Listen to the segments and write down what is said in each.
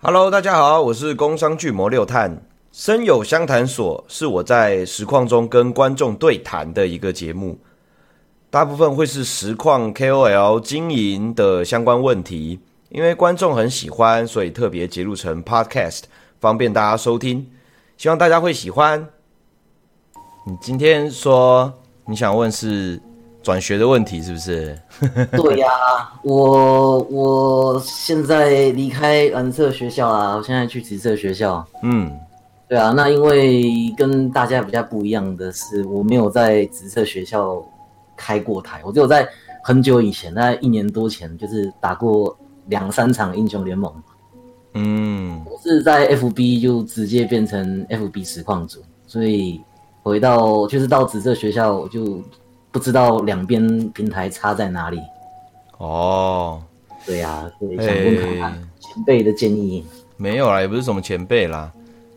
Hello，大家好，我是工商巨魔六探。声友相谈所是我在实况中跟观众对谈的一个节目，大部分会是实况 KOL 经营的相关问题，因为观众很喜欢，所以特别节录成 Podcast，方便大家收听。希望大家会喜欢。你今天说你想问是转学的问题是不是？对呀、啊，我我现在离开蓝色学校啊，我现在去紫色学校。嗯，对啊，那因为跟大家比较不一样的是，我没有在紫色学校开过台，我只有在很久以前，大概一年多前，就是打过两三场英雄联盟。嗯，我是在 FB 就直接变成 FB 实况组，所以回到就是到紫色学校我就。不知道两边平台差在哪里？哦，对呀、啊，对想问看看前辈的建议。没有啦，也不是什么前辈啦，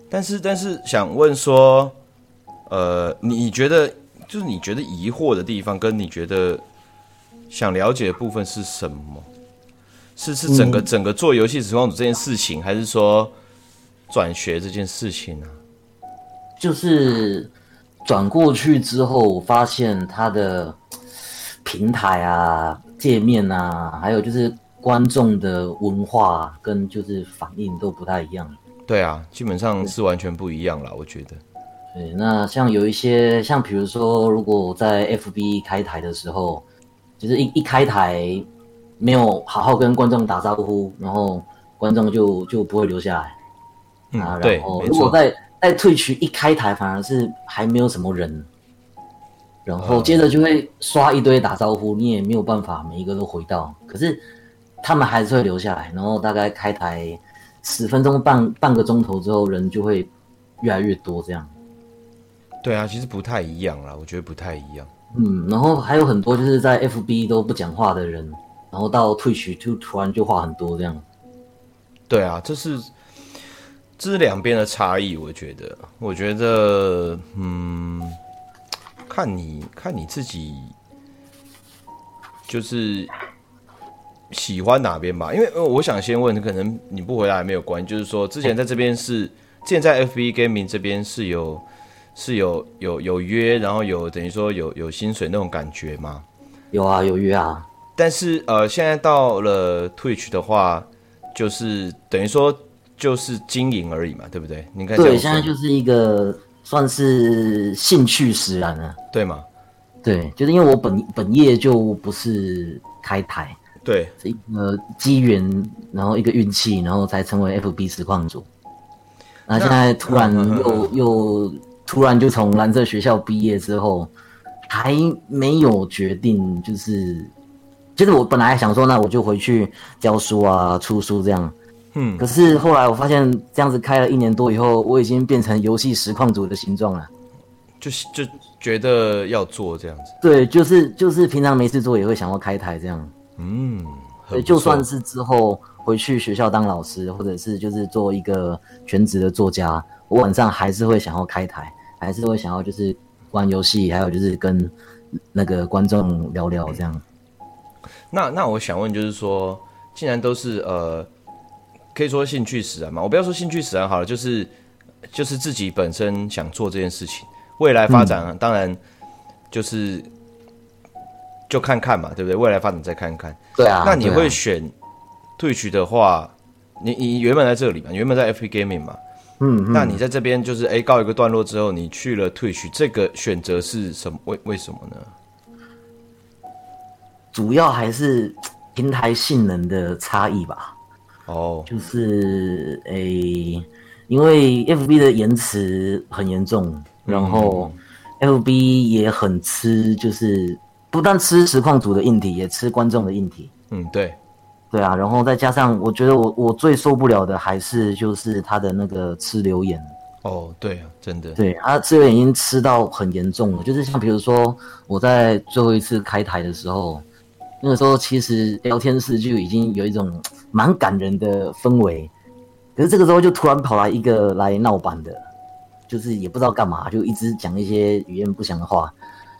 但是但是想问说，呃，你觉得就是你觉得疑惑的地方，跟你觉得想了解的部分是什么？是是整个、嗯、整个做游戏实况主这件事情，还是说转学这件事情呢、啊？就是。转过去之后，我发现它的平台啊、界面啊，还有就是观众的文化跟就是反应都不太一样。对啊，基本上是完全不一样了，我觉得。对，那像有一些，像比如说，如果我在 FB 开台的时候，就是一一开台没有好好跟观众打招呼，然后观众就就不会留下来。嗯，啊，对，然后如果在在 Twitch 一开台，反而是还没有什么人，然后接着就会刷一堆打招呼，你也没有办法每一个都回到，可是他们还是会留下来，然后大概开台十分钟半半个钟头之后，人就会越来越多这样。对啊，其实不太一样啦，我觉得不太一样。嗯，然后还有很多就是在 FB 都不讲话的人，然后到 Twitch 就突然就话很多这样。对啊，这是。这是两边的差异，我觉得，我觉得，嗯，看你看你自己，就是喜欢哪边吧。因为我想先问，可能你不回答也没有关系。就是说，之前在这边是，之前在 FB Gaming 这边是有是有有有约，然后有等于说有有薪水那种感觉吗？有啊，有约啊。但是呃，现在到了 Twitch 的话，就是等于说。就是经营而已嘛，对不对？你看，对，现在就是一个算是兴趣使然了，对吗？对，就是因为我本本业就不是开台，对，是一个机缘，然后一个运气，然后才成为 FB 实况主。那现在突然又又突然就从蓝色学校毕业之后，还没有决定，就是就是我本来想说，那我就回去教书啊，出书这样。嗯，可是后来我发现这样子开了一年多以后，我已经变成游戏实况组的形状了，就是就觉得要做这样子。对，就是就是平常没事做也会想要开台这样。嗯，对，就算是之后回去学校当老师，或者是就是做一个全职的作家，我晚上还是会想要开台，还是会想要就是玩游戏，还有就是跟那个观众聊聊这样。那那我想问，就是说，既然都是呃。可以说兴趣使然嘛？我不要说兴趣使然好了，就是就是自己本身想做这件事情，未来发展、啊嗯、当然就是就看看嘛，对不对？未来发展再看看。对啊。那你会选 Twitch 的话，你你原本在这里嘛？你原本在 FP Gaming 嘛？嗯，嗯。那你在这边就是哎告一个段落之后，你去了 Twitch，这个选择是什么？为为什么呢？主要还是平台性能的差异吧。哦、oh.，就是诶、欸，因为 FB 的延迟很严重，然后 FB 也很吃，就是不但吃实况组的硬体，也吃观众的硬体。嗯，对，对啊，然后再加上，我觉得我我最受不了的还是就是他的那个吃留言。哦、oh,，对啊，真的，对他吃留言已经吃到很严重了，就是像比如说我在最后一次开台的时候。那个时候其实聊天室就已经有一种蛮感人的氛围，可是这个时候就突然跑来一个来闹版的，就是也不知道干嘛，就一直讲一些语言不详的话，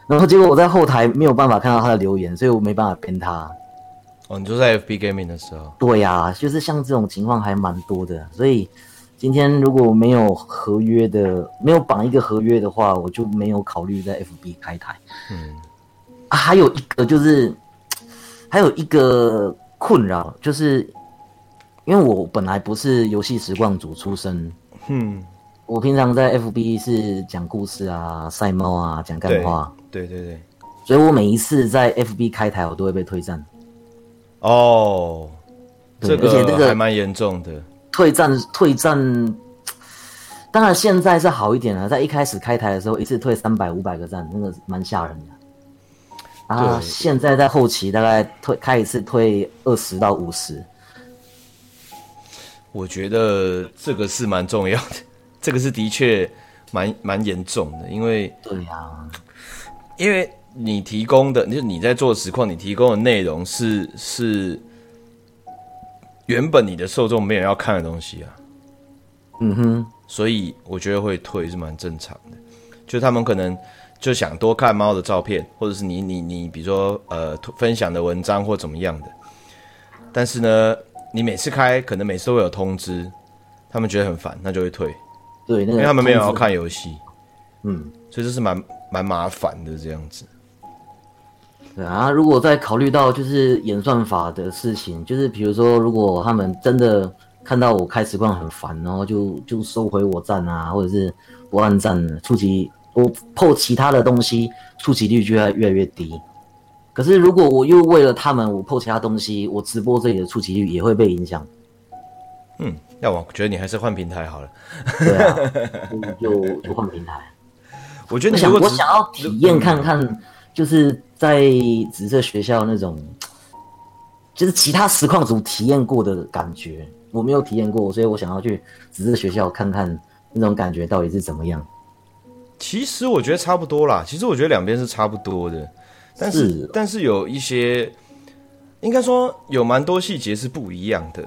然后结果我在后台没有办法看到他的留言，所以我没办法编他。哦，你就在 FB Gaming 的时候？对呀、啊，就是像这种情况还蛮多的，所以今天如果没有合约的，没有绑一个合约的话，我就没有考虑在 FB 开台。嗯，啊，还有一个就是，还有一个困扰就是，因为我本来不是游戏实况组出身，嗯，我平常在 FB 是讲故事啊、赛猫啊、讲干话，对对对，所以我每一次在 FB 开台，我都会被退战。哦，这个而且这个还蛮严重的。退战，退战。当然现在是好一点了，在一开始开台的时候，一次退三百、五百个赞，那个蛮吓人的。啊，现在在后期大概退开一次退二十到五十。我觉得这个是蛮重要的，这个是的确蛮蛮严重的，因为对呀、啊，因为。你提供的，就是你在做实况，你提供的内容是是原本你的受众没有要看的东西啊。嗯哼，所以我觉得会退是蛮正常的，就他们可能就想多看猫的照片，或者是你你你，比如说呃分享的文章或怎么样的。但是呢，你每次开，可能每次都会有通知，他们觉得很烦，那就会退。对，那个、因为他们没有要看游戏。嗯，所以这是蛮蛮麻烦的这样子。对啊，如果再考虑到就是演算法的事情，就是比如说，如果他们真的看到我开实况很烦，然后就就收回我赞啊，或者是不按赞，触及我 po 其他的东西，触及率就会越来越低。可是如果我又为了他们，我 po 其他东西，我直播这里的触及率也会被影响。嗯，要我觉得你还是换平台好了。对啊，就就换平台。我觉得你想我想要体验看看，就是。在紫色学校那种，就是其他实况组体验过的感觉，我没有体验过，所以我想要去紫色学校看看那种感觉到底是怎么样。其实我觉得差不多啦，其实我觉得两边是差不多的，但是，是但是有一些，应该说有蛮多细节是不一样的。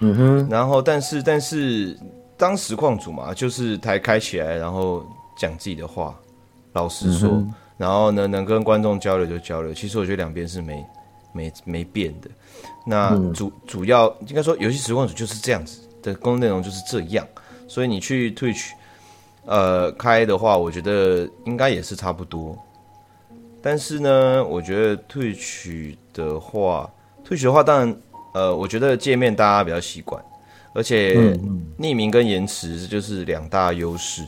嗯哼，然后但是但是当实况主嘛，就是台开起来，然后讲自己的话，老实说。嗯然后呢，能跟观众交流就交流。其实我觉得两边是没没没变的。那主、嗯、主要应该说，游戏实况组就是这样子的工作内容就是这样。所以你去 Twitch 呃开的话，我觉得应该也是差不多。但是呢，我觉得 Twitch 的话，Twitch 的话，当然呃，我觉得界面大家比较习惯，而且匿名跟延迟就是两大优势。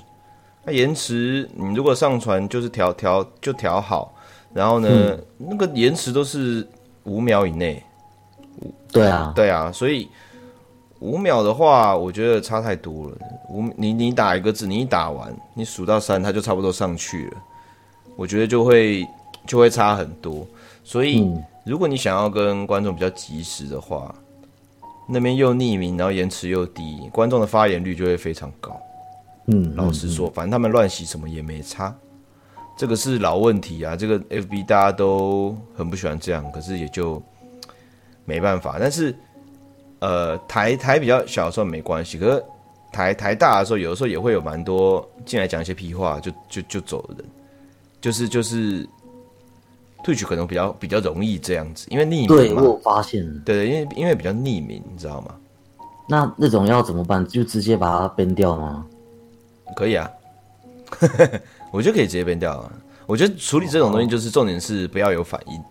那延迟，你如果上传就是调调就调好，然后呢，嗯、那个延迟都是五秒以内。对啊，对啊，所以五秒的话，我觉得差太多了。五你你打一个字，你一打完，你数到三，它就差不多上去了。我觉得就会就会差很多。所以、嗯、如果你想要跟观众比较及时的话，那边又匿名，然后延迟又低，观众的发言率就会非常高。嗯，老实说，反正他们乱洗什么也没差，这个是老问题啊。这个 FB 大家都很不喜欢这样，可是也就没办法。但是，呃，台台比较小的时候没关系，可是台台大的时候，有的时候也会有蛮多进来讲一些屁话，就就就走的人，就是就是 Twitch 可能比较比较容易这样子，因为匿名嘛。对，我发现。对，因为因为比较匿名，你知道吗？那那种要怎么办？就直接把它 ban 掉吗？可以啊，我觉得可以直接变掉啊。我觉得处理这种东西就是重点是不要有反应。哦，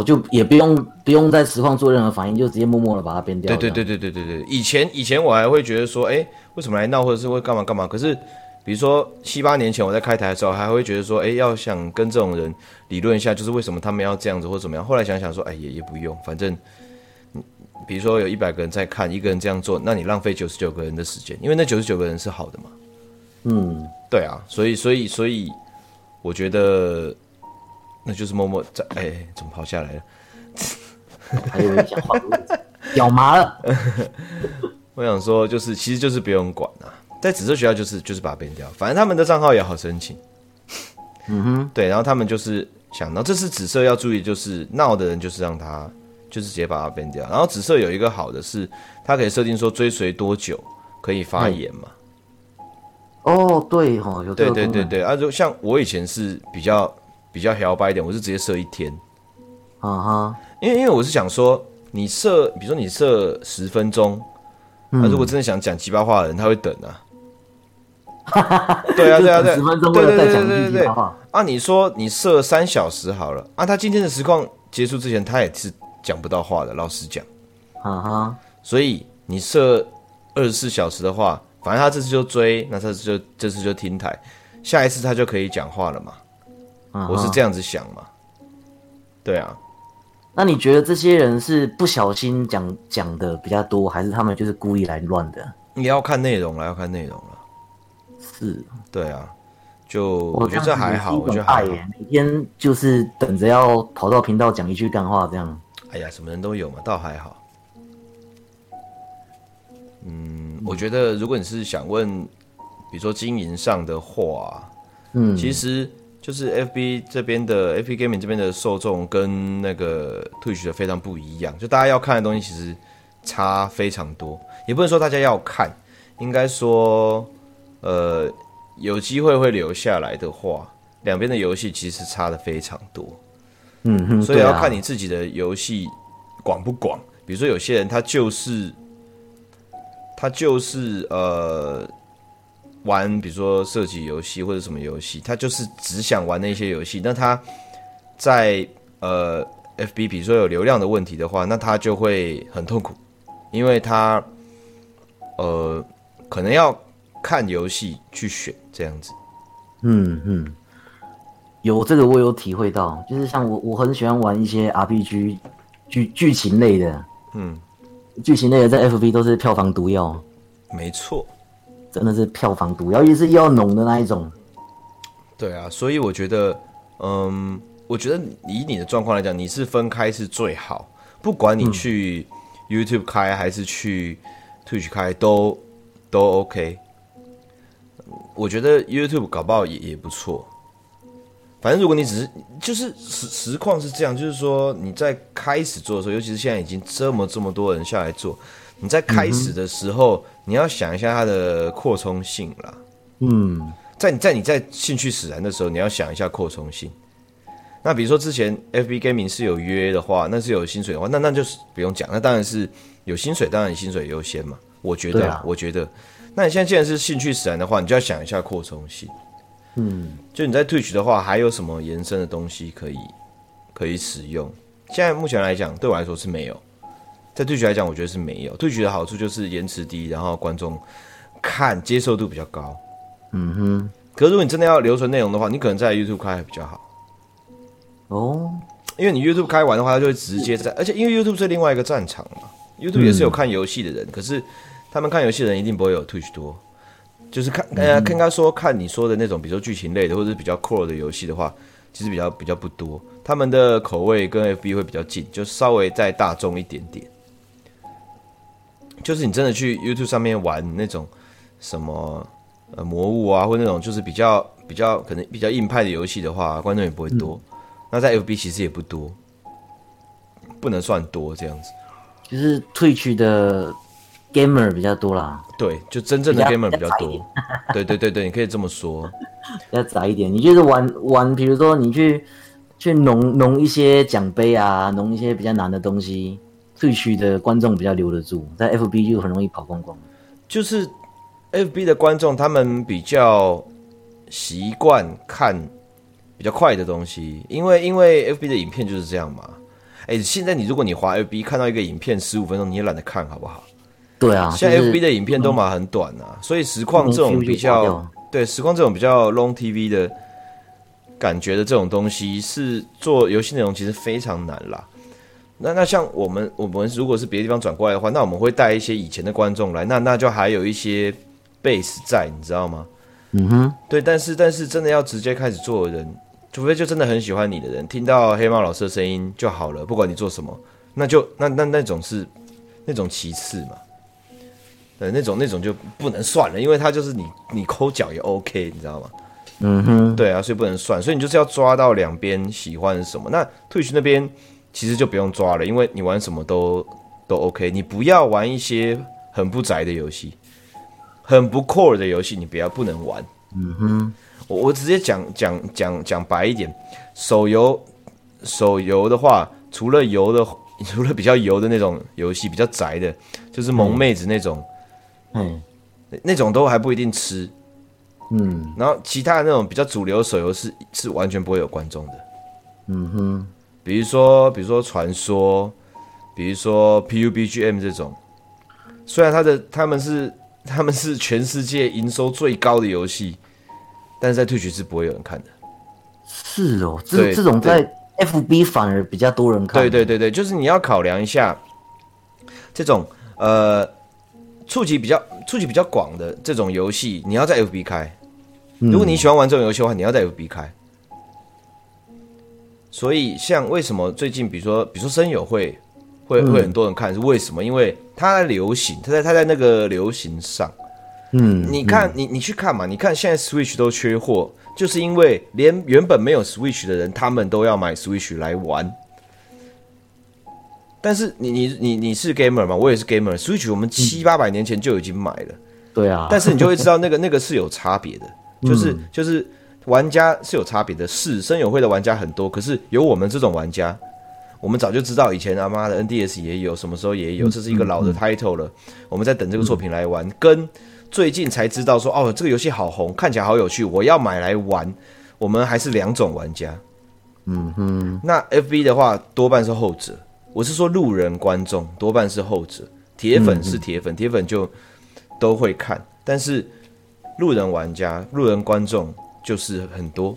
就也不用不用在实况做任何反应，就直接默默的把它编掉。对对对对对对对。以前以前我还会觉得说，哎，为什么来闹，或者是会干嘛干嘛？可是比如说七八年前我在开台的时候，还会觉得说，哎，要想跟这种人理论一下，就是为什么他们要这样子或怎么样。后来想想说，哎，也也不用，反正。比如说有一百个人在看，一个人这样做，那你浪费九十九个人的时间，因为那九十九个人是好的嘛。嗯，对啊，所以所以所以，我觉得那就是默默在。哎、欸，怎么跑下来了？还有人讲话，咬麻了。我想说，就是其实就是不用管啊，在紫色学校就是就是把它变掉，反正他们的账号也好申请。嗯哼，对，然后他们就是想到这是紫色要注意，就是闹的人就是让他。就是直接把它变掉，然后紫色有一个好的是，它可以设定说追随多久可以发言嘛。哦，对哦，有对对对对，啊，就像我以前是比较比较摇摆一点，我是直接设一天。啊哈，因为因为我是想说，你设，比如说你设十分钟，那、嗯、如果真的想讲鸡巴话的人，他会等啊。对啊，对啊，对，十分钟，对对对对对对。啊，你说你设三小时好了，啊，他今天的实况结束之前，他也是讲不到话的，老实讲。啊哈，所以你设二十四小时的话，反正他这次就追，那这次就这次就听台，下一次他就可以讲话了嘛。Uh. 我是这样子想嘛。对啊，那你觉得这些人是不小心讲讲的比较多，还是他们就是故意来乱的？你要看内容了，要看内容了。是，对啊，就我觉得这还好，我觉得还好。每天就是等着要跑到频道讲一句干话这样。哎呀，什么人都有嘛，倒还好。嗯，我觉得如果你是想问，比如说经营上的话，嗯，其实就是 FB 这边的 FB Gaming 这边的受众跟那个 Twitch 的非常不一样，就大家要看的东西其实差非常多，也不能说大家要看，应该说，呃，有机会会留下来的话，两边的游戏其实差的非常多，嗯哼，所以要看你自己的游戏广不广，比如说有些人他就是。他就是呃玩，比如说射击游戏或者什么游戏，他就是只想玩那些游戏。那他在呃 FB，比如说有流量的问题的话，那他就会很痛苦，因为他呃可能要看游戏去选这样子。嗯嗯，有这个我有体会到，就是像我我很喜欢玩一些 RPG 剧剧情类的，嗯。剧情类的在 FB 都是票房毒药，没错，真的是票房毒药，也是要浓的那一种。对啊，所以我觉得，嗯，我觉得以你的状况来讲，你是分开是最好，不管你去 YouTube 开还是去 Twitch 开，都都 OK。我觉得 YouTube 搞不好也也不错。反正如果你只是就是实实况是这样，就是说你在开始做的时候，尤其是现在已经这么这么多人下来做，你在开始的时候，嗯、你要想一下它的扩充性啦。嗯，在你在你在兴趣使然的时候，你要想一下扩充性。那比如说之前 FB Gaming 是有约的话，那是有薪水的话，那那就是不用讲，那当然是有薪水，当然薪水优先嘛。我觉得，啊、我觉得，那你现在既然是兴趣使然的话，你就要想一下扩充性。嗯，就你在 Twitch 的话，还有什么延伸的东西可以可以使用？现在目前来讲，对我来说是没有。在 Twitch 来讲，我觉得是没有。Twitch 的好处就是延迟低，然后观众看接受度比较高。嗯哼。可是如果你真的要留存内容的话，你可能在 YouTube 开还比较好。哦，因为你 YouTube 开完的话，它就会直接在，而且因为 YouTube 是另外一个战场嘛，YouTube 也是有看游戏的人，嗯、可是他们看游戏的人一定不会有 Twitch 多。就是看，呃，看他说看你说的那种，比如说剧情类的，或者是比较 core 的游戏的话，其实比较比较不多。他们的口味跟 FB 会比较近，就稍微再大众一点点。就是你真的去 YouTube 上面玩那种什么呃魔物啊，或那种就是比较比较可能比较硬派的游戏的话，观众也不会多。嗯、那在 FB 其实也不多，不能算多这样子。就是 Twitch 的。gamer 比较多啦，对，就真正的 gamer 比较多，对对对对，你可以这么说，比较窄一点。你就是玩玩，比如说你去去弄弄一些奖杯啊，弄一些比较难的东西，Twitch 的观众比较留得住，在 FB 就很容易跑光光。就是 FB 的观众，他们比较习惯看比较快的东西，因为因为 FB 的影片就是这样嘛。哎，现在你如果你滑 FB 看到一个影片十五分钟，你也懒得看好不好？对啊，现在 FB 的影片都嘛很短啊，嗯、所以实况这种比较对实况这种比较 long TV 的感觉的这种东西，是做游戏内容其实非常难啦。那那像我们我们如果是别的地方转过来的话，那我们会带一些以前的观众来，那那就还有一些 base 在，你知道吗？嗯哼，对，但是但是真的要直接开始做的人，除非就真的很喜欢你的人，听到黑猫老师的声音就好了，不管你做什么，那就那那那种是那种其次嘛。对，那种那种就不能算了，因为他就是你你抠脚也 OK，你知道吗？嗯哼，对啊，所以不能算，所以你就是要抓到两边喜欢什么。那 Twitch 那边其实就不用抓了，因为你玩什么都都 OK，你不要玩一些很不宅的游戏，很不 core 的游戏，你不要不能玩。嗯哼，我我直接讲讲讲讲白一点，手游手游的话，除了游的，除了比较游的那种游戏，比较宅的，就是萌妹子那种，嗯，那种都还不一定吃。嗯。然后其他的那种比较主流手游是是完全不会有观众的，嗯哼，比如说比如说传说，比如说 PUBGM 这种，虽然它的他们是他们是全世界营收最高的游戏，但是在 Twitch 是不会有人看的。是哦，对这这种在 FB 反而比较多人看。对对对对，就是你要考量一下这种呃触及比较触及比较广的这种游戏，你要在 FB 开。如果你喜欢玩这种游戏的话，你要在 FB 开。所以，像为什么最近，比如说，比如说声友会会会很多人看，是为什么？因为它在流行，它在它在那个流行上。嗯，你看，你你去看嘛，你看现在 Switch 都缺货，就是因为连原本没有 Switch 的人，他们都要买 Switch 来玩。但是你你你你是 gamer 吗？我也是 gamer，Switch 我们七八百年前就已经买了。对啊，但是你就会知道那个那个是有差别的。就是就是玩家是有差别的，是声友会的玩家很多，可是有我们这种玩家，我们早就知道以前他妈的 NDS 也有，什么时候也有，这是一个老的 title 了，我们在等这个作品来玩，跟最近才知道说哦这个游戏好红，看起来好有趣，我要买来玩，我们还是两种玩家。嗯哼，那 FB 的话多半是后者，我是说路人观众多半是后者，铁粉是铁粉，铁粉就都会看，但是。路人玩家、路人观众就是很多，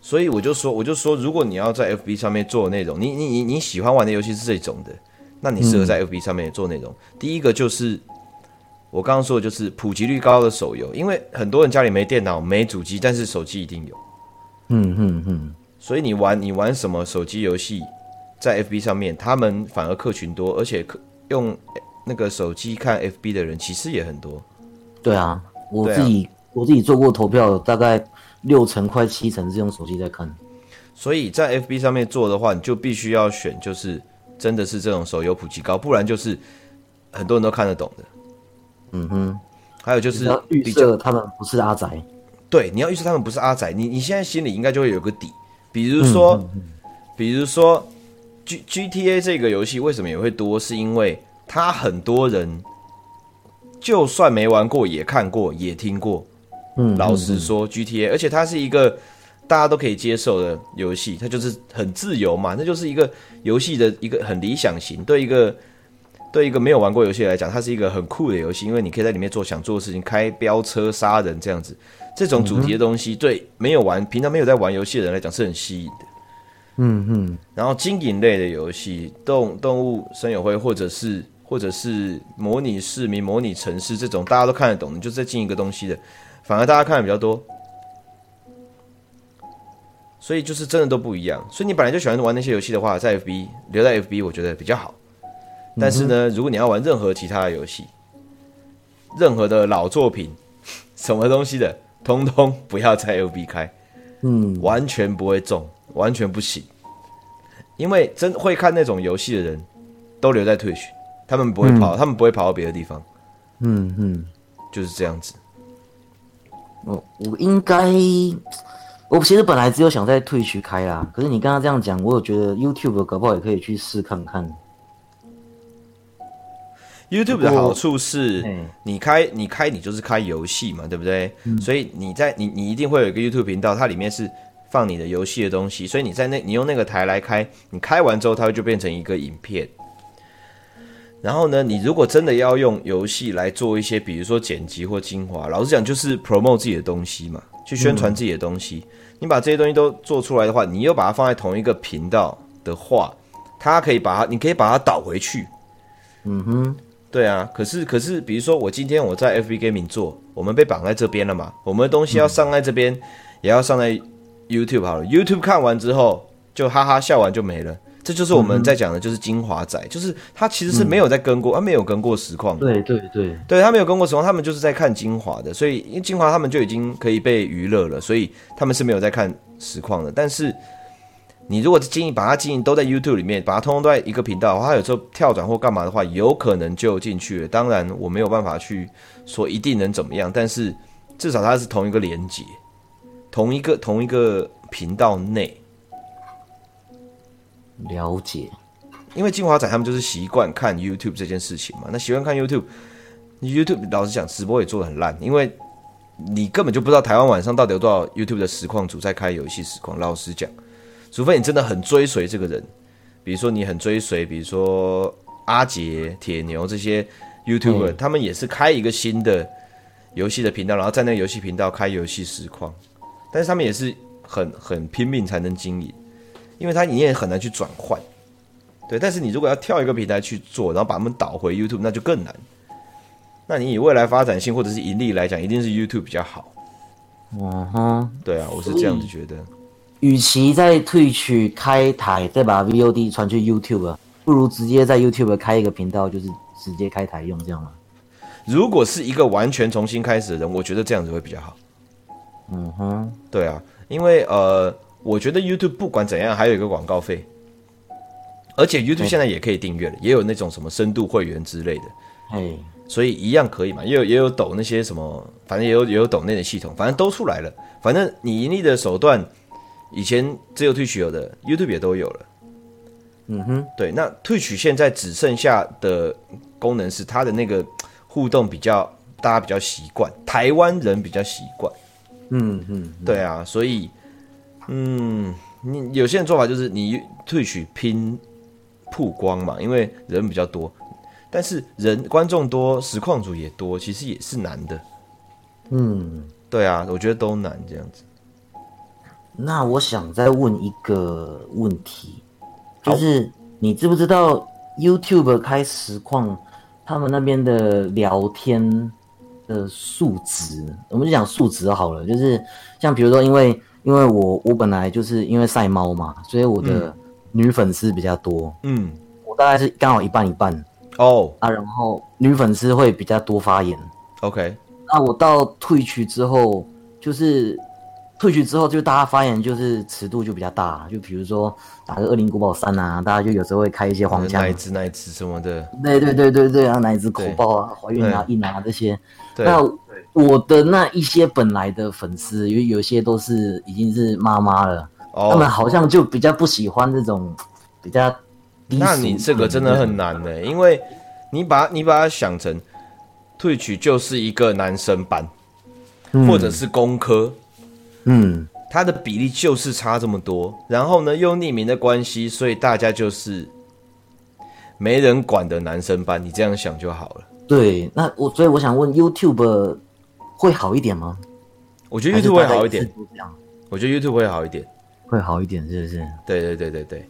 所以我就说，我就说，如果你要在 FB 上面做内容，你你你你喜欢玩的游戏是这种的，那你适合在 FB 上面做内容。嗯、第一个就是我刚刚说的，就是普及率高的手游，因为很多人家里没电脑、没主机，但是手机一定有。嗯嗯嗯，所以你玩你玩什么手机游戏，在 FB 上面，他们反而客群多，而且可用那个手机看 FB 的人其实也很多。对啊，我自己、啊、我自己做过投票，大概六成快七成是用手机在看。所以在 FB 上面做的话，你就必须要选，就是真的是这种手游普及高，不然就是很多人都看得懂的。嗯哼，还有就是预设他们不是阿宅。对，你要预设他们不是阿宅，你你现在心里应该就会有个底。比如说，比如说 G GTA 这个游戏为什么也会多，是因为它很多人。就算没玩过，也看过，也听过。嗯，老实说，GTA，而且它是一个大家都可以接受的游戏，它就是很自由嘛，那就是一个游戏的一个很理想型。对一个对一个没有玩过游戏来讲，它是一个很酷的游戏，因为你可以在里面做想做的事情，开飙车、杀人这样子。这种主题的东西，对没有玩、平常没有在玩游戏的人来讲是很吸引的。嗯嗯。然后经营类的游戏，动动物森友会或者是。或者是模拟市民、模拟城市这种大家都看得懂，你就是在进一个东西的，反而大家看的比较多，所以就是真的都不一样。所以你本来就喜欢玩那些游戏的话，在 FB 留在 FB，我觉得比较好。但是呢，如果你要玩任何其他的游戏，任何的老作品，什么东西的，通通不要在 FB 开，嗯，完全不会中，完全不行。因为真会看那种游戏的人，都留在 Twitch。他们不会跑，嗯、他们不会跑到别的地方。嗯嗯，就是这样子。我我应该，我其实本来只有想在 Twitch 开啦，可是你刚刚这样讲，我有觉得 YouTube 搞不好也可以去试看看。YouTube 的好处是，你开你开你就是开游戏嘛，对不对？嗯、所以你在你你一定会有一个 YouTube 频道，它里面是放你的游戏的东西，所以你在那你用那个台来开，你开完之后，它就变成一个影片。然后呢，你如果真的要用游戏来做一些，比如说剪辑或精华，老实讲就是 promote 自己的东西嘛，去宣传自己的东西。你把这些东西都做出来的话，你又把它放在同一个频道的话，它可以把它，你可以把它导回去。嗯哼，对啊。可是可是，比如说我今天我在 FB Gaming 做，我们被绑在这边了嘛，我们的东西要上在这边，也要上在 YouTube 好了。YouTube 看完之后，就哈哈笑完就没了。这就是我们在讲的，就是精华仔，嗯、就是他其实是没有在跟过，他、没有跟过实况。对对对，对他没有跟过实况，他们就是在看精华的，所以因为精华他们就已经可以被娱乐了，所以他们是没有在看实况的。但是你如果经营把它经营都在 YouTube 里面，把它通通都在一个频道的话，他有时候跳转或干嘛的话，有可能就进去了。当然我没有办法去说一定能怎么样，但是至少它是同一个连接，同一个同一个频道内。了解。因为金华仔他们就是习惯看 YouTube 这件事情嘛。那习惯看 YouTube，YouTube 老实讲，直播也做的很烂，因为你根本就不知道台湾晚上到底有多少 YouTube 的实况组在开游戏实况。老实讲，除非你真的很追随这个人，比如说你很追随，比如说阿杰、铁牛这些 YouTuber，嗯，他们也是开一个新的游戏的频道，然后在那个游戏频道开游戏实况，但是他们也是很很拼命才能经营，因为它你也很难去转换。对，但是你如果要跳一个平台去做，然后把他们导回 YouTube，那就更难。那你以未来发展性或者是盈利来讲，一定是 YouTube 比较好。嗯哼，对啊，我是这样子觉得。与其在 Twitch 开台再把 VOD 传去 YouTube，不如直接在 YouTube 开一个频道，就是直接开台用这样吗？如果是一个完全重新开始的人，我觉得这样子会比较好。嗯哼，对啊，因为呃，我觉得 YouTube 不管怎样还有一个广告费。而且 YouTube 现在也可以订阅了，也有那种什么深度会员之类的，嘿，所以一样可以嘛，也有也有抖那些什么，反正也有也有抖那的系统，反正都出来了。反正你盈利的手段，以前只有 Twitch 有的，YouTube 也都有了。嗯哼，对，那 Twitch 现在只剩下的功能是它的那个互动比较大家比较习惯，台湾人比较习惯。嗯嗯，对啊，所以嗯，你有些人做法就是你 Twitch 拼。曝光嘛，因为人比较多，但是人观众多，实况组也多，其实也是难的。嗯，对啊，我觉得都难这样子。那我想再问一个问题，就是你知不知道 YouTube 开实况，他们那边的聊天的数值，我们就讲数值好了，就是像比如说，因为因为我我本来就是因为赛猫嘛，所以我的、嗯。女粉丝比较多，嗯，我大概是刚好一半一半哦。啊，然后女粉丝会比较多发言，OK，那我到退去之后，就是退去之后，就大家发言就是尺度就比较大，就比如说打个恶灵古堡三啊，大家就有时候会开一些黄腔，奶子奶子什么的，对对对对对啊，奶子口爆啊，怀孕啊硬啊这些，对。那我的那一些本来的粉丝，因为有些都是已经是妈妈了。他们好像就比较不喜欢这种比较低。那你这个真的很难呢、欸，因为你把你把它想成，Twitch 就是一个男生班，嗯、或者是工科，嗯，它的比例就是差这么多。然后呢，又匿名的关系，所以大家就是没人管的男生班。你这样想就好了。对，那我所以我想问，YouTube 会好一点吗？我觉得 YouTube 会好一点。我觉得 YouTube 会好一点。会好一点，是不是？对对对对对。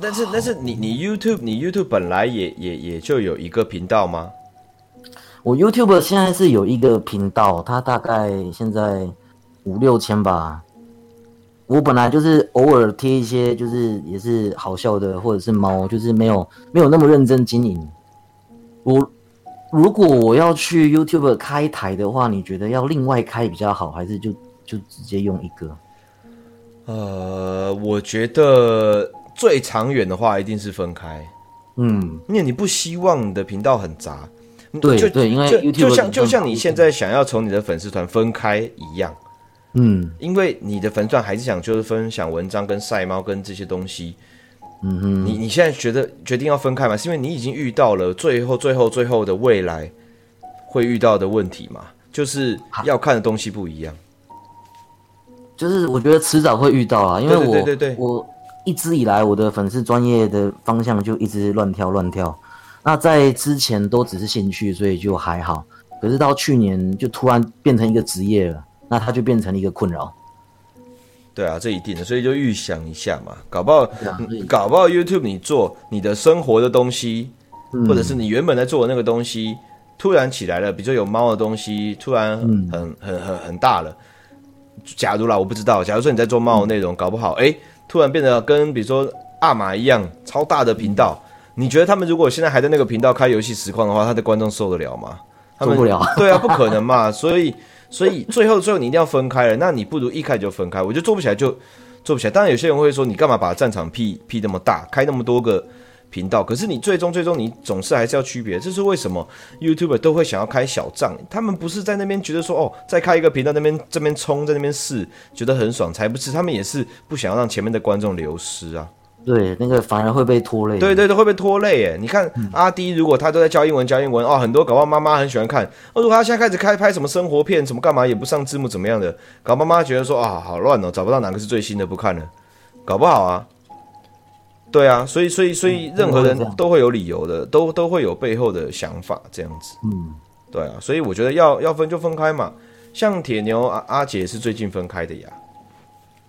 但是但是你你 YouTube 你 YouTube 本来也也也就有一个频道吗？我 YouTube 现在是有一个频道，它大概现在五六千吧。我本来就是偶尔贴一些，就是也是好笑的，或者是猫，就是没有没有那么认真经营。我如果我要去 YouTube 开台的话，你觉得要另外开比较好，还是就就直接用一个？呃，我觉得最长远的话一定是分开，嗯，因为你不希望你的频道很杂，对，就对，因为就就像就像你现在想要从你的粉丝团分开一样，嗯，因为你的粉钻还是想就是分享文章跟晒猫跟这些东西，嗯哼，你你现在觉得决定要分开吗？是因为你已经遇到了最后最后最后的未来会遇到的问题嘛？就是要看的东西不一样。就是我觉得迟早会遇到啊，因为我对对对对我一直以来我的粉丝专业的方向就一直乱跳乱跳，那在之前都只是兴趣，所以就还好。可是到去年就突然变成一个职业了，那它就变成了一个困扰。对啊，这一定的，所以就预想一下嘛，搞不好，啊、搞不好 YouTube 你做你的生活的东西，嗯、或者是你原本在做的那个东西，突然起来了，比如说有猫的东西，突然很、嗯、很很很大了。假如啦，我不知道。假如说你在做猫的内容，搞不好，哎、欸，突然变得跟比如说阿玛一样超大的频道，你觉得他们如果现在还在那个频道开游戏实况的话，他的观众受得了吗？他们受不了。对啊，不可能嘛。所以，所以最后最后你一定要分开了。那你不如一开就分开。我就做不起来就做不起来。当然，有些人会说，你干嘛把战场辟辟那么大，开那么多个？频道，可是你最终最终你总是还是要区别，这是为什么 YouTube 都会想要开小账？他们不是在那边觉得说哦，再开一个频道那边这边冲在那边试，觉得很爽，才不是，他们也是不想要让前面的观众流失啊。对，那个反而会被拖累。对对对，会被拖累耶。你看、嗯、阿滴，如果他都在教英文教英文哦，很多搞不好妈妈很喜欢看。哦，如果他现在开始开拍什么生活片，什么干嘛也不上字幕，怎么样的，搞妈妈觉得说啊，好乱哦，找不到哪个是最新的，不看了，搞不好啊。对啊，所以所以所以任何人都会有理由的，都都会有背后的想法这样子。嗯，对啊，所以我觉得要要分就分开嘛。像铁牛阿阿姐是最近分开的呀。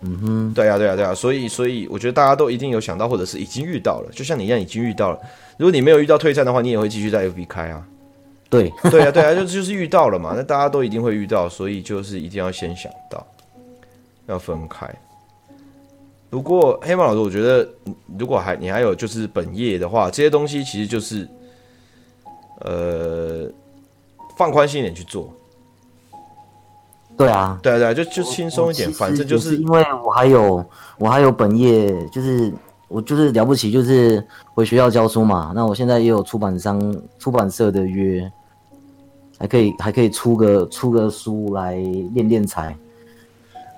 嗯哼，对啊对啊对啊，所以所以我觉得大家都一定有想到，或者是已经遇到了，就像你一样已经遇到了。如果你没有遇到退战的话，你也会继续在 FB 开啊。对 对啊对啊，就就是遇到了嘛，那大家都一定会遇到，所以就是一定要先想到要分开。不过黑猫老师，我觉得如果还你还有就是本业的话，这些东西其实就是，呃，放宽心一点去做。对啊，对啊对啊，就就轻松一点，反正就是因为我还有我还有本业，就是我就是了不起，就是回学校教书嘛。那我现在也有出版商出版社的约，还可以还可以出个出个书来练练才。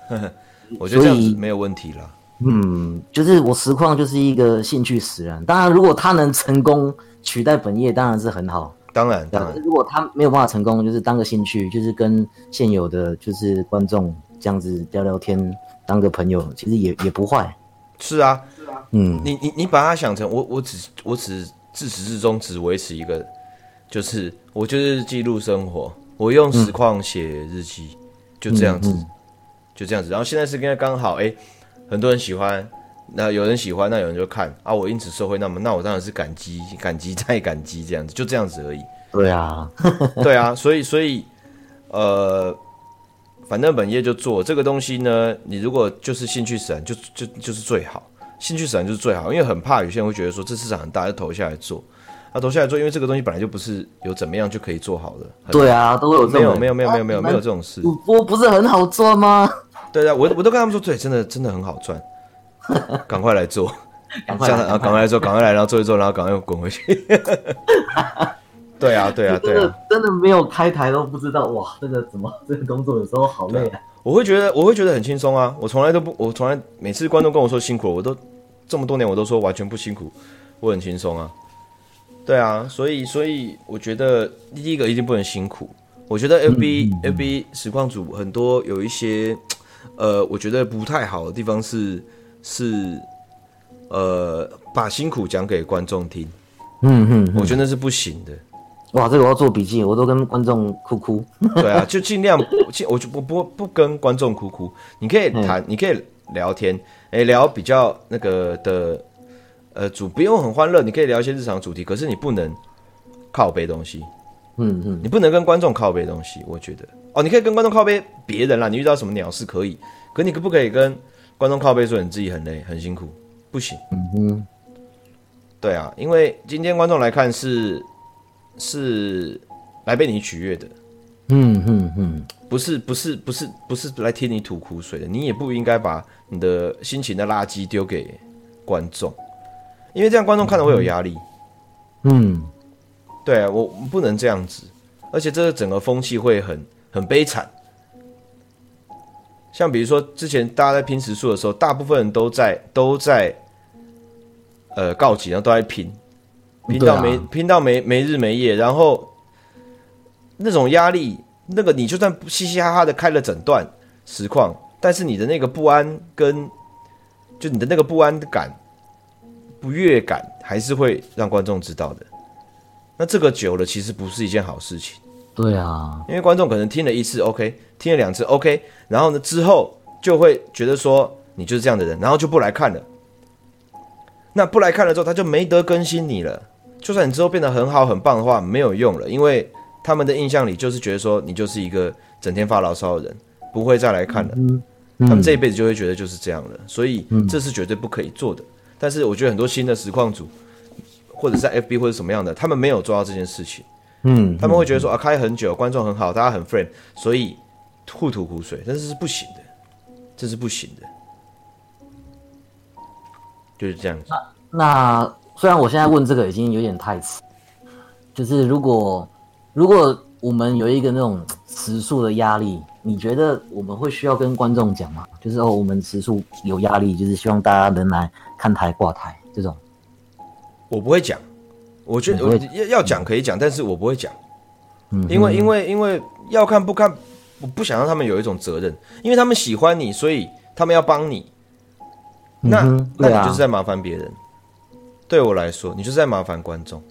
我觉得这样子没有问题了。嗯，就是我实况就是一个兴趣使然。当然，如果他能成功取代本业，当然是很好。当然，当然，如果他没有办法成功，就是当个兴趣，就是跟现有的就是观众这样子聊聊天，当个朋友，其实也也不坏。是啊，是啊，嗯，你你你把它想成我我只我只自始至终只维持一个，就是我就是记录生活，我用实况写日记，嗯，就这样子，嗯嗯，就这样子。然后现在是跟刚好，哎，欸。很多人喜欢，那有人喜欢，那有人就看啊。我因此受惠，那么那我当然是感激，感激再感激，这样子就这样子而已。对啊，对啊，所以所以呃，反正本业就做这个东西呢。你如果就是兴趣使然，就就就是最好，兴趣使然就是最好，因为很怕有些人会觉得说这市场很大，就投下来做。啊，投下来做，因为这个东西本来就不是有怎么样就可以做好的。对啊，都会有这种没有没有没有没有没有没有这种事。主播不是很好赚吗？对啊，我我都跟他们说，对，真的真的很好赚，赶快来做，赶快，然后赶快来做，赶快来，然后做一做，然后赶快又滚回去。对啊，对啊，对啊，真的没有开台都不知道哇，这个怎么这个工作有时候好累啊。我会觉得我会觉得很轻松啊，我从来都不，我从来每次观众跟我说辛苦，我都这么多年我都说完全不辛苦，我很轻松啊。对啊，所以所以我觉得第一个一定不能辛苦。我觉得 FB、FB 实况组很多有一些。呃，我觉得不太好的地方是是，呃，把辛苦讲给观众听，嗯嗯，我觉得那是不行的。哇，这个我要做笔记，我都跟观众哭哭。对啊，就 尽量，我就不不不跟观众哭哭。你可以谈，嗯、你可以聊天，哎、欸，聊比较那个的，呃，主不用很欢乐，你可以聊一些日常主题，可是你不能靠背东西。嗯嗯，你不能跟观众靠背东西，我觉得。哦，你可以跟观众靠背别人啦，你遇到什么鸟事可以，可你可不可以跟观众靠背说你自己很累很辛苦？不行。嗯哼，对啊，因为今天观众来看是是来被你取悦的。嗯嗯嗯，不是不是不是不是来听你吐苦水的，你也不应该把你的心情的垃圾丢给观众，因为这样观众看了会有压力。嗯，对啊，我不能这样子，而且这个整个风气会很。很悲惨，像比如说之前大家在拼时数的时候，大部分人都在都在，呃告急，然后都在拼，拼到没、啊、拼到没没日没夜，然后那种压力，那个你就算嘻嘻哈哈的开了整段实况，但是你的那个不安跟就你的那个不安感、不悦感，还是会让观众知道的。那这个久了，其实不是一件好事情。对啊，因为观众可能听了一次 OK，听了两次 OK，然后呢之后就会觉得说你就是这样的人，然后就不来看了。那不来看了之后，他就没得更新你了。就算你之后变得很好很棒的话，没有用了，因为他们的印象里就是觉得说你就是一个整天发牢骚的人，不会再来看了。嗯嗯、他们这一辈子就会觉得就是这样了，所以这是绝对不可以做的。但是我觉得很多新的实况组，或者是在 FB 或者什么样的，他们没有做到这件事情。嗯，他们会觉得说啊，开很久，观众很好，大家很 friend，所以互吐苦水，但是是不行的，这是不行的，就是这样子。那那虽然我现在问这个已经有点太迟，就是如果如果我们有一个那种时速的压力，你觉得我们会需要跟观众讲吗？就是哦，我们时速有压力，就是希望大家能来看台挂台这种。我不会讲，我觉得我要要讲可以讲，但是我不会讲。嗯，因为因为因为要看不看，我不想让他们有一种责任，因为他们喜欢你，所以他们要帮你。那、嗯、那你就是在麻烦别人。对我来说，你就是在麻烦观众。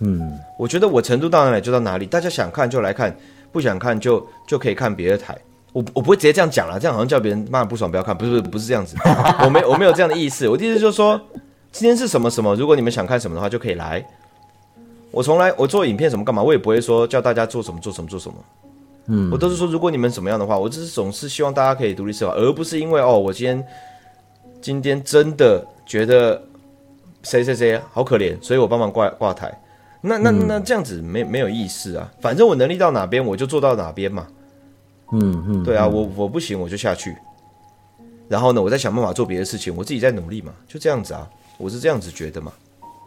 嗯，我觉得我程度到哪里就到哪里，大家想看就来看。不想看就就可以看别的台，我我不会直接这样讲了，这样好像叫别人骂不爽不要看，不是不是不是这样子，我没我没有这样的意思，我的意思就是说今天是什么什么，如果你们想看什么的话就可以来。我从来我做影片什么干嘛，我也不会说叫大家做什么做什么做什么，嗯，我都是说如果你们怎么样的话，我只是总是希望大家可以独立思考，而不是因为哦我今天今天真的觉得谁谁谁好可怜，所以我帮忙挂挂台。那那那这样子没没有意思啊！反正我能力到哪边，我就做到哪边嘛。嗯嗯，对啊，我我不行我就下去。然后呢，我再想办法做别的事情，我自己在努力嘛，就这样子啊，我是这样子觉得嘛。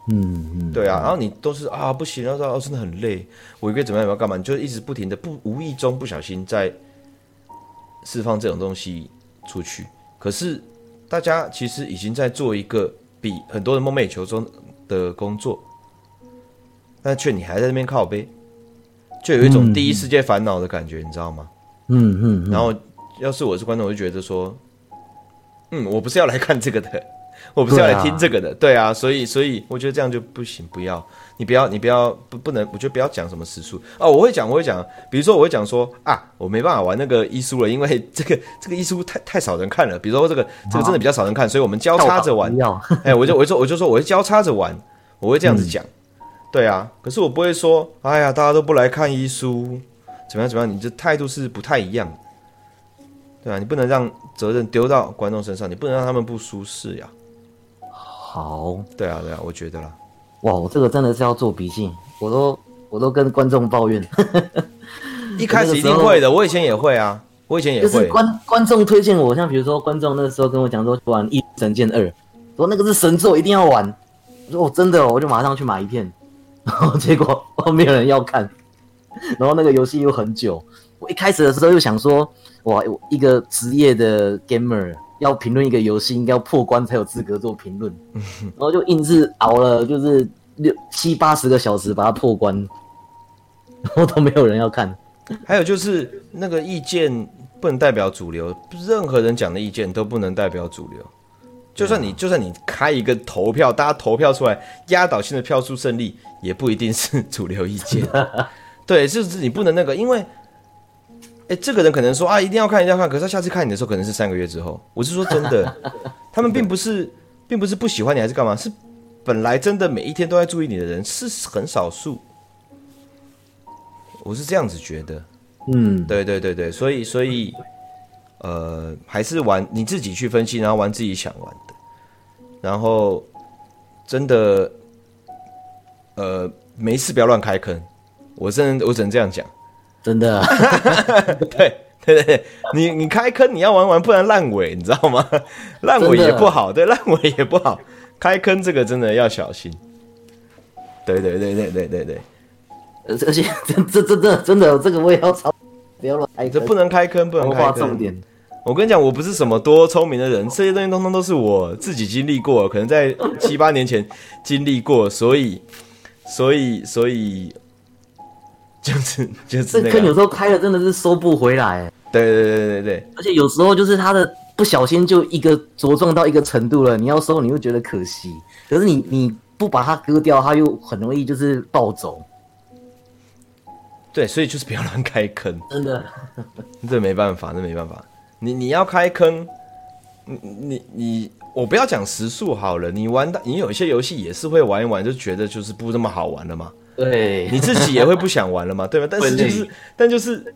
嗯嗯，对啊。然后你都是啊不行，然后说哦真的很累，我应该怎么样要干嘛？你就一直不停的不无意中不小心在释放这种东西出去。可是大家其实已经在做一个比很多人梦寐以求中的工作。但却你还在那边靠背，就有一种第一世界烦恼的感觉，嗯、你知道吗？嗯嗯。然后，要是我是观众，我就觉得说，嗯，我不是要来看这个的，我不是要来听这个的，对啊。所以，所以我觉得这样就不行，不要，你不要，你不要，不不能，我觉得不要讲什么时数哦。我会讲，我会讲，比如说我会讲说啊，我没办法玩那个医书了，因为这个 这个医书太太少人看了。比如说这个这个真的比较少人看，所以我们交叉着玩。哎，我就我就我就说我会交叉着玩，我会这样子讲。对啊，可是我不会说，哎呀，大家都不来看医书，怎么样怎么样？你这态度是不太一样，对啊，你不能让责任丢到观众身上，你不能让他们不舒适呀。好，对啊，对啊，我觉得啦。哇，我这个真的是要做笔记，我都我都跟观众抱怨。一开始一定会的，我以前也会啊，我以前也会。就是观观众推荐我，像比如说观众那时候跟我讲说玩《一神剑二》，说那个是神作，一定要玩。我说我真的，我就马上去买一片。然后结果后面有人要看，然后那个游戏又很久。我一开始的时候又想说，哇，一个职业的 gamer 要评论一个游戏，应该要破关才有资格做评论。然后就硬是熬了，就是六七八十个小时把它破关，然后都没有人要看。还有就是那个意见不能代表主流，任何人讲的意见都不能代表主流。就算你就算你开一个投票，大家投票出来压倒性的票数胜利，也不一定是主流意见。对，就是你不能那个，因为，哎、欸，这个人可能说啊，一定要看，一定要看，可是他下次看你的时候，可能是三个月之后。我是说真的，他们并不是，并不是不喜欢你，还是干嘛？是本来真的每一天都在注意你的人是很少数。我是这样子觉得。嗯，对对对对，所以所以。呃，还是玩你自己去分析，然后玩自己想玩的，然后真的，呃，没事不要乱开坑。我真的，我只能这样讲，真的、啊。对对对，你你开坑你要玩玩，不然烂尾，你知道吗？烂尾也不好，对，烂尾也不好。开坑这个真的要小心。对对对对对对对，而且这这这这真的这个我也要操，不要乱开坑，这不能开坑，不能开坑。重点。我跟你讲，我不是什么多聪明的人，这些东西通通都是我自己经历过，可能在七八年前经历过，所以，所以，所以，就是就是、那个。这坑有时候开了真的是收不回来。对对对对对对。而且有时候就是他的不小心就一个茁壮到一个程度了，你要收你又觉得可惜，可是你你不把它割掉，它又很容易就是暴走。对，所以就是不要乱开坑。真的，这没办法，这没办法。你你要开坑，你你你，我不要讲时速好了。你玩的，你有一些游戏也是会玩一玩，就觉得就是不那么好玩了嘛。对，你自己也会不想玩了嘛，对吧？但是就是，但就是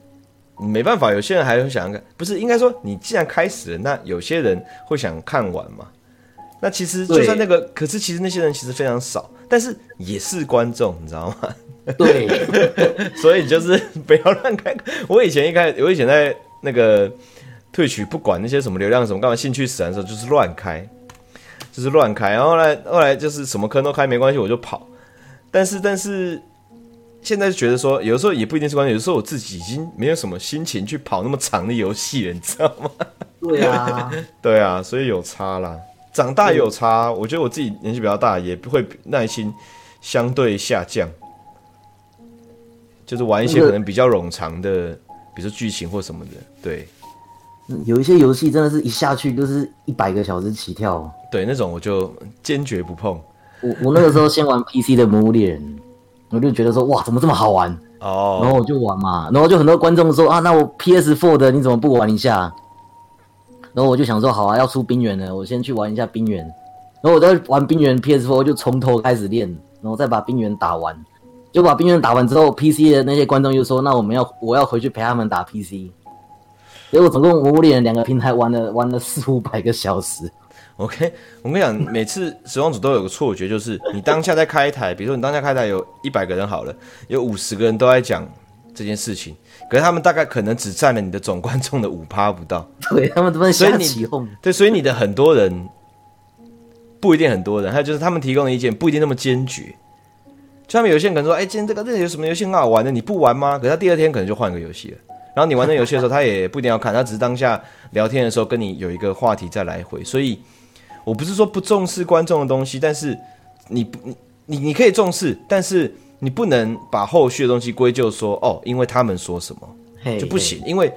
没办法，有些人还会想看，不是应该说，你既然开始了，那有些人会想看完嘛。那其实就算那个，可是其实那些人其实非常少，但是也是观众，你知道吗？对，所以就是不要乱开。我以前一开，我以前在那个。退取不管那些什么流量什么干嘛，兴趣使然的时候就是乱开，就是乱开。然后后来后来就是什么坑都开没关系，我就跑。但是但是现在就觉得说，有的时候也不一定是关键，有的时候我自己已经没有什么心情去跑那么长的游戏了，你知道吗？对啊，对啊，所以有差啦。长大也有差，我觉得我自己年纪比较大，也不会耐心相对下降。就是玩一些可能比较冗长的，比如说剧情或什么的。对，有一些游戏真的是一下去就是一百个小时起跳。对，那种我就坚决不碰。我我那个时候先玩 PC 的《魔物猎人》，我就觉得说哇，怎么这么好玩哦，然后我就玩嘛，然后就很多观众说啊，那我 PS4 的你怎么不玩一下？然后我就想说，好啊，要出冰原了，我先去玩一下冰原。然后我在玩冰原 PS4，就从头开始练，然后再把冰原打完。就把冰原打完之后，PC 的那些观众又说，那我们要我要回去陪他们打 PC。结果总共魔物猎人两个平台玩了玩了四五百个小时。OK，我跟你讲，每次实况组都有个错觉，就是你当下在开台，比如说你当下开台有一百个人好了，有五十个人都在讲这件事情。可是他们大概可能只占了你的总观众的五趴不到，对，他们都在瞎起哄。对，所以你的很多人不一定很多人，还有就是他们提供的意见不一定那么坚决。就他们有些人可能说：“哎，今天这个这个有什么游戏很好玩的，你不玩吗？”可是他第二天可能就换个游戏了。然后你玩那游戏的时候，他也不一定要看，他只是当下聊天的时候跟你有一个话题再来回。所以我不是说不重视观众的东西，但是你不你你你可以重视，但是。你不能把后续的东西归咎说哦，因为他们说什么就不行.因为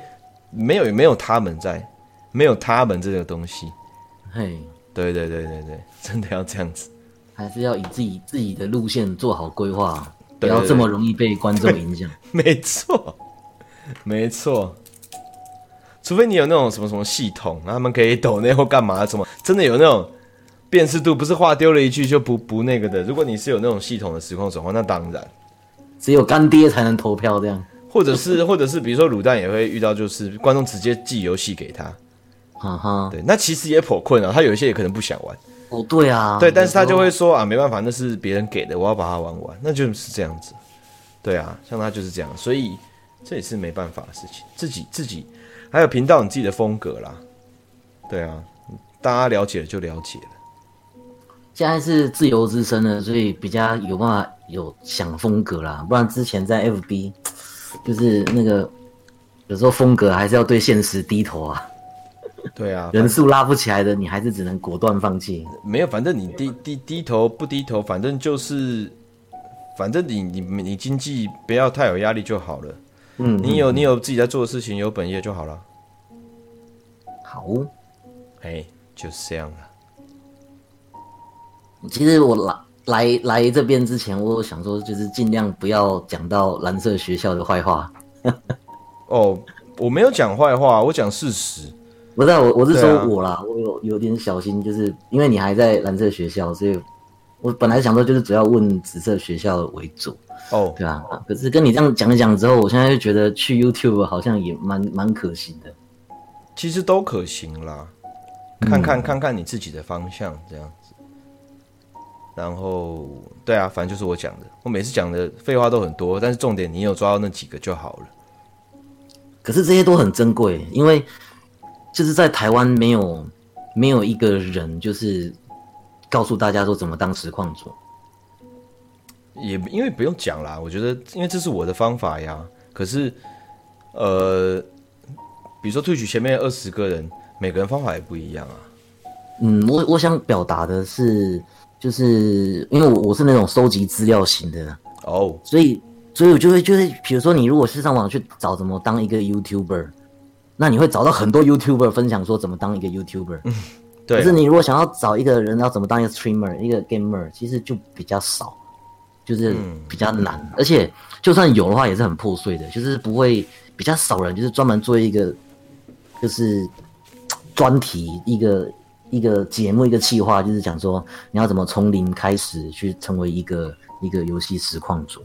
没有没有他们在，没有他们这个东西。嘿、对对对对对，真的要这样子，还是要以自己自己的路线做好规划，不要这么容易被观众影响。没错，没错，除非你有那种什么什么系统，然后他们可以抖那或干嘛什么，真的有那种。辨识度不是话丢了一句就不不那个的。如果你是有那种系统的实况转换，那当然只有干爹才能投票这样，或者是或者是比如说卤蛋也会遇到，就是观众直接寄游戏给他，哈哈，对，那其实也颇困啊。他有一些也可能不想玩，哦，对啊，对，但是他就会说啊，没办法，那是别人给的，我要把它玩完，那就是这样子，对啊，像他就是这样，所以这也是没办法的事情，自己自己还有频道你自己的风格啦，对啊，大家了解了就了解了。现在是自由之身了，所以比较有办法有想风格啦。不然之前在 FB，就是那个有时候风格还是要对现实低头啊。对啊，人数拉不起来的，你还是只能果断放弃。没有，反正你低低低头不低头，反正就是，反正你你你经济不要太有压力就好了。嗯，你有你有自己在做的事情，有本业就好了。好，哎，就是这样了。其实我来来来这边之前，我想说就是尽量不要讲到蓝色学校的坏话。哦，我没有讲坏话，我讲事实。不是，我我是说我啦，啊、我有有点小心，就是因为你还在蓝色学校，所以我本来想说就是主要问紫色学校为主。哦，对啊。可是跟你这样讲一讲之后，我现在就觉得去 YouTube 好像也蛮蛮可行的。其实都可行啦，看看、嗯、看看你自己的方向这样子。然后，对啊，反正就是我讲的。我每次讲的废话都很多，但是重点你有抓到那几个就好了。可是这些都很珍贵，因为就是在台湾没有没有一个人就是告诉大家说怎么当实况主。也因为不用讲啦，我觉得因为这是我的方法呀。可是，呃，比如说 Twitch 前面二十个人，每个人方法也不一样啊。嗯，我我想表达的是。就是因为我我是那种收集资料型的哦，oh. 所以所以我就会就是，比如说你如果是上网去找怎么当一个 YouTuber，那你会找到很多 YouTuber 分享说怎么当一个 YouTuber，可是你如果想要找一个人要怎么当一个 Streamer，一个 Gamer，其实就比较少，就是比较难，嗯，而且就算有的话也是很破碎的，就是不会比较少人就是专门做一个就是专题一个。一个节目，一个企划，就是讲说你要怎么从零开始去成为一个一个游戏实况主。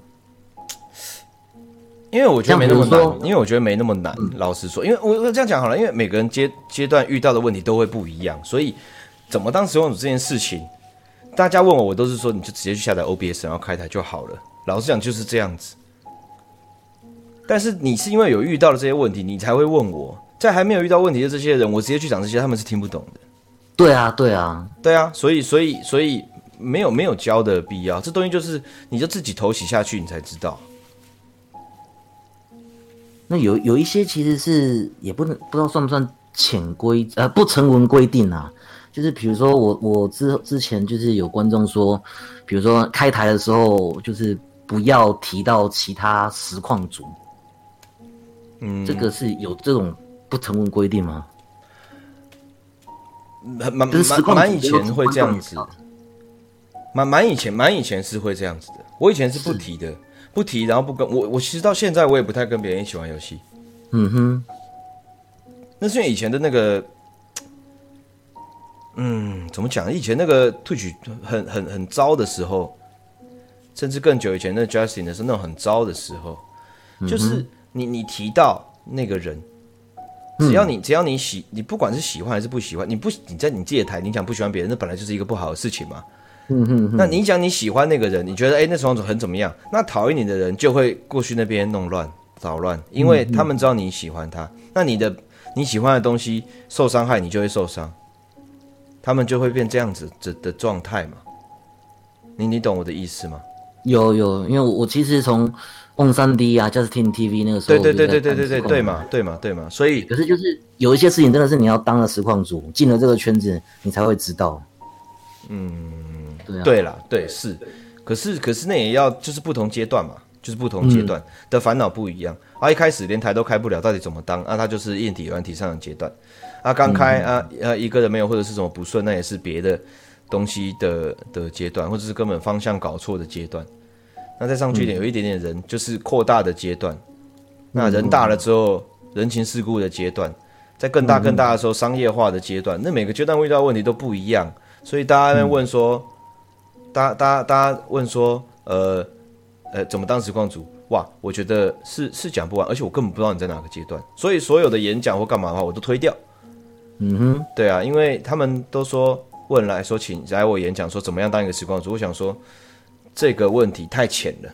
因为我觉得没那么难，因为我觉得没那么难。嗯、老实说，因为我我这样讲好了，因为每个人阶阶段遇到的问题都会不一样，所以怎么当使用者这件事情，大家问我，我都是说你就直接去下载 OBS，然后开台就好了。老实讲就是这样子。但是你是因为有遇到了这些问题，你才会问我。在还没有遇到问题的这些人，我直接去讲这些，他们是听不懂的。对啊，对啊，对啊，所以，所以，所以没有没有教的必要，这东西就是你就自己投洗下去，你才知道。那有有一些其实是也不能不知道算不算潜规呃不成文规定啊，就是比如说我我之之前就是有观众说，比如说开台的时候就是不要提到其他实况组，嗯，这个是有这种不成文规定吗？蛮蛮蛮蛮以前会这样子，蛮蛮以前蛮以前是会这样子的，我以前是不提的。不提，然后不跟我，我其实到现在我也不太跟别人一起玩游戏。嗯哼，那是因为以前的那个，嗯，怎么讲？以前那个 Twitch 很很很糟的时候，甚至更久以前那 Justin 的是那种很糟的时候，嗯、就是你你提到那个人，只要你、嗯、只要你喜，你不管是喜欢还是不喜欢，你不你在你自己的台，你讲不喜欢别人，那本来就是一个不好的事情嘛。嗯哼，那你讲你喜欢那个人，你觉得哎、欸，那实况主很怎么样？那讨厌你的人就会过去那边弄乱、捣乱，因为他们知道你喜欢他。那你的你喜欢的东西受伤害，你就会受伤，他们就会变这样子的的状态嘛。你你懂我的意思吗？有有，因为我其实从 On 三 D 啊，Justin TV 那个时候，对对对对对对对对嘛，对嘛对嘛。所以可是就是有一些事情真的是你要当了实况主，进了这个圈子，你才会知道。嗯。对，啊、对啦，对是，可是可是那也要就是不同阶段嘛，就是不同阶段的烦恼不一样。啊，一开始连台都开不了，到底怎么当？啊，他就是硬体软体上的阶段。啊，刚开啊啊一个人没有或者是什么不顺，那也是别的东西的的阶段，或者是根本方向搞错的阶段。那再上去一点，有一点点人就是扩大的阶段。那人大了之后，人情世故的阶段，在更大更大的时候，商业化的阶段。那每个阶段遇到问题都不一样，所以大家在问说。大家大家大家问说，呃，呃，怎么当时光族？哇，我觉得是是讲不完，而且我根本不知道你在哪个阶段，所以所有的演讲或干嘛的话，我都推掉。嗯哼，对啊，因为他们都说问来说，请来我演讲说怎么样当一个时光族。我想说这个问题太浅了，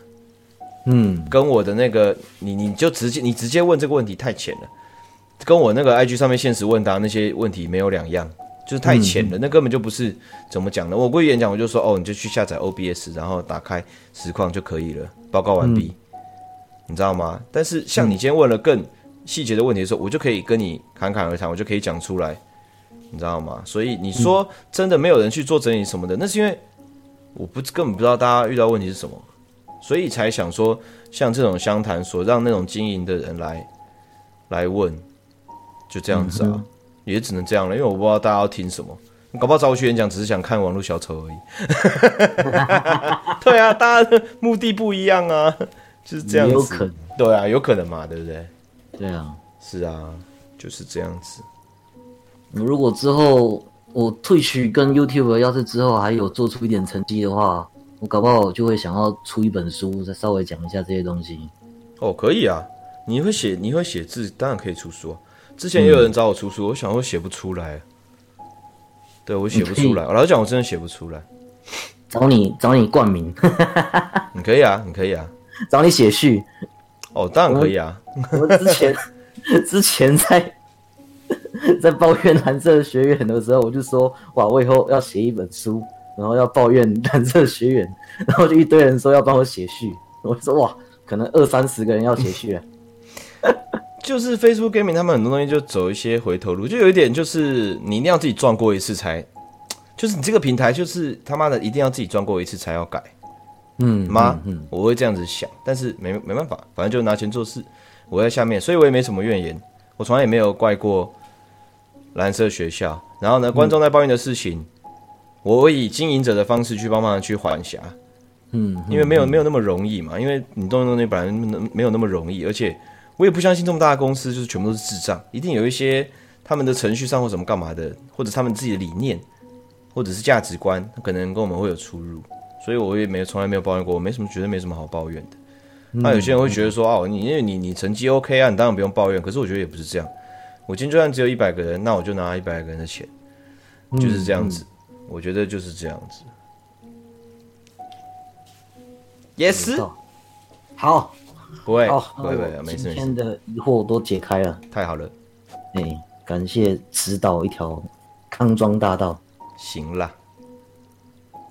嗯，跟我的那个你你就直接你直接问这个问题太浅了，跟我那个 IG 上面现实问答那些问题没有两样。就是太浅了，嗯、那根本就不是怎么讲的。我过去演讲，我就说哦，你就去下载 OBS，然后打开实况就可以了。报告完毕，嗯、你知道吗？但是像你今天问了更细节的问题的时候，我就可以跟你侃侃而谈，我就可以讲出来，你知道吗？所以你说真的没有人去做整理什么的，那是因为我不根本不知道大家遇到问题是什么，所以才想说像这种相谈所让那种经营的人来来问，就这样子啊。嗯也只能这样了，因为我不知道大家要听什么。你搞不好找我去演讲，只是想看网络小丑而已。对啊，大家的目的不一样啊，就是这样子。有可能。对啊，有可能嘛，对不对？对啊，是啊，就是这样子。如果之后我退去跟 YouTube，要是之后还有做出一点成绩的话，我搞不好就会想要出一本书，再稍微讲一下这些东西。哦，可以啊，你会写，你会写字，当然可以出书。之前也有人找我出书，嗯、我想我写不出来，对我写不出来。我老实讲，我真的写不出来。找你找你冠名，你可以啊，你可以啊，找你写序。哦，当然可以啊。我，我之前 之前在在抱怨蓝色学院的时候，我就说哇，我以后要写一本书，然后要抱怨蓝色学院，然后就一堆人说要帮我写序，我说哇，可能二三十个人要写序啊。就是 Facebook Gaming 他们很多东西就走一些回头路，就有一点就是你一定要自己撞过一次才，就是你这个平台就是他妈的一定要自己撞过一次才要改，嗯妈，嗯，嗯我会这样子想，但是没没办法，反正就拿钱做事，我在下面，所以我也没什么怨言，我从来也没有怪过蓝色学校。然后呢，观众在抱怨的事情，嗯、我会以经营者的方式去帮忙去缓颊，嗯，嗯因为没有没有那么容易嘛，因为你动东西本来没有那么容易，而且。我也不相信这么大的公司就是全部都是智障，一定有一些他们的程序上或什么干嘛的，或者他们自己的理念，或者是价值观，可能跟我们会有出入。所以我也没有从来没有抱怨过，我没什么觉得没什么好抱怨的。那有些人会觉得说哦，你因为你你成绩 OK 啊，你当然不用抱怨。可是我觉得也不是这样。我今天就算只有一百个人，那我就拿一百个人的钱，就是这样子。我觉得就是这样子。Yes，好。不会，哦不会，不会，没事。今天的疑惑都解开了，太好了。哎，感谢指导一条康庄大道。行啦，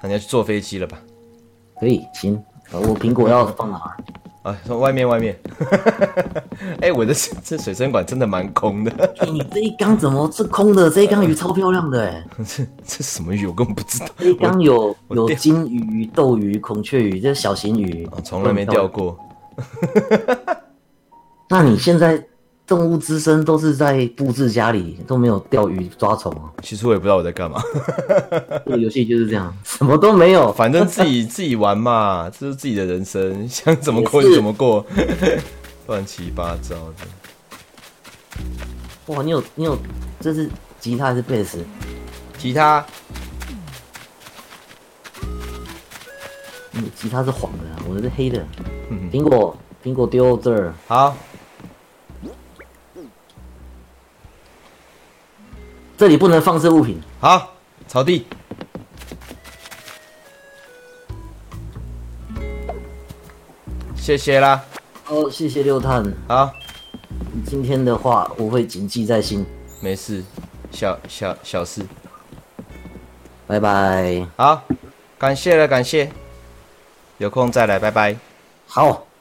那你要去坐飞机了吧？可以，行。我苹果要放哪儿？啊，从外面外面。哎、欸，我的 这水生馆真的蛮空的。欸、你这一缸怎么是空的？这一缸鱼超漂亮的哎！这这什么鱼？我根本不知道。这一缸有有金鱼、斗鱼、孔雀鱼，这是小型鱼，从来没钓过。那你现在？动物之声都是在布置家里，都没有钓鱼抓虫啊。其实我也不知道我在干嘛。这个游戏就是这样，什么都没有，反正自己 自己玩嘛，这是自己的人生，想怎么过就怎么过，乱七八糟的。哇，你有你有，这是吉他还是贝斯？吉他。嗯，吉他是黄的，我的是黑的。苹果，苹果丢这儿。好。这里不能放置物品。好，草地。谢谢啦。哦，谢谢六探。好，今天的话我会谨记在心。没事，小小小事。拜拜。好，感谢了，感谢。有空再来，拜拜。好。